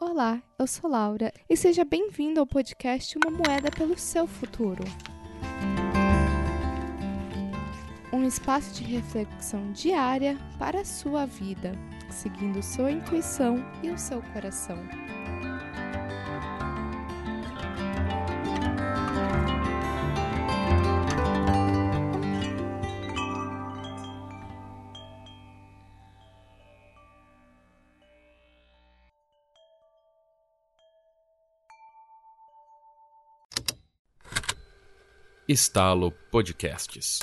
Olá, eu sou Laura e seja bem-vindo ao podcast Uma Moeda pelo Seu Futuro. Um espaço de reflexão diária para a sua vida, seguindo sua intuição e o seu coração. Estalo Podcasts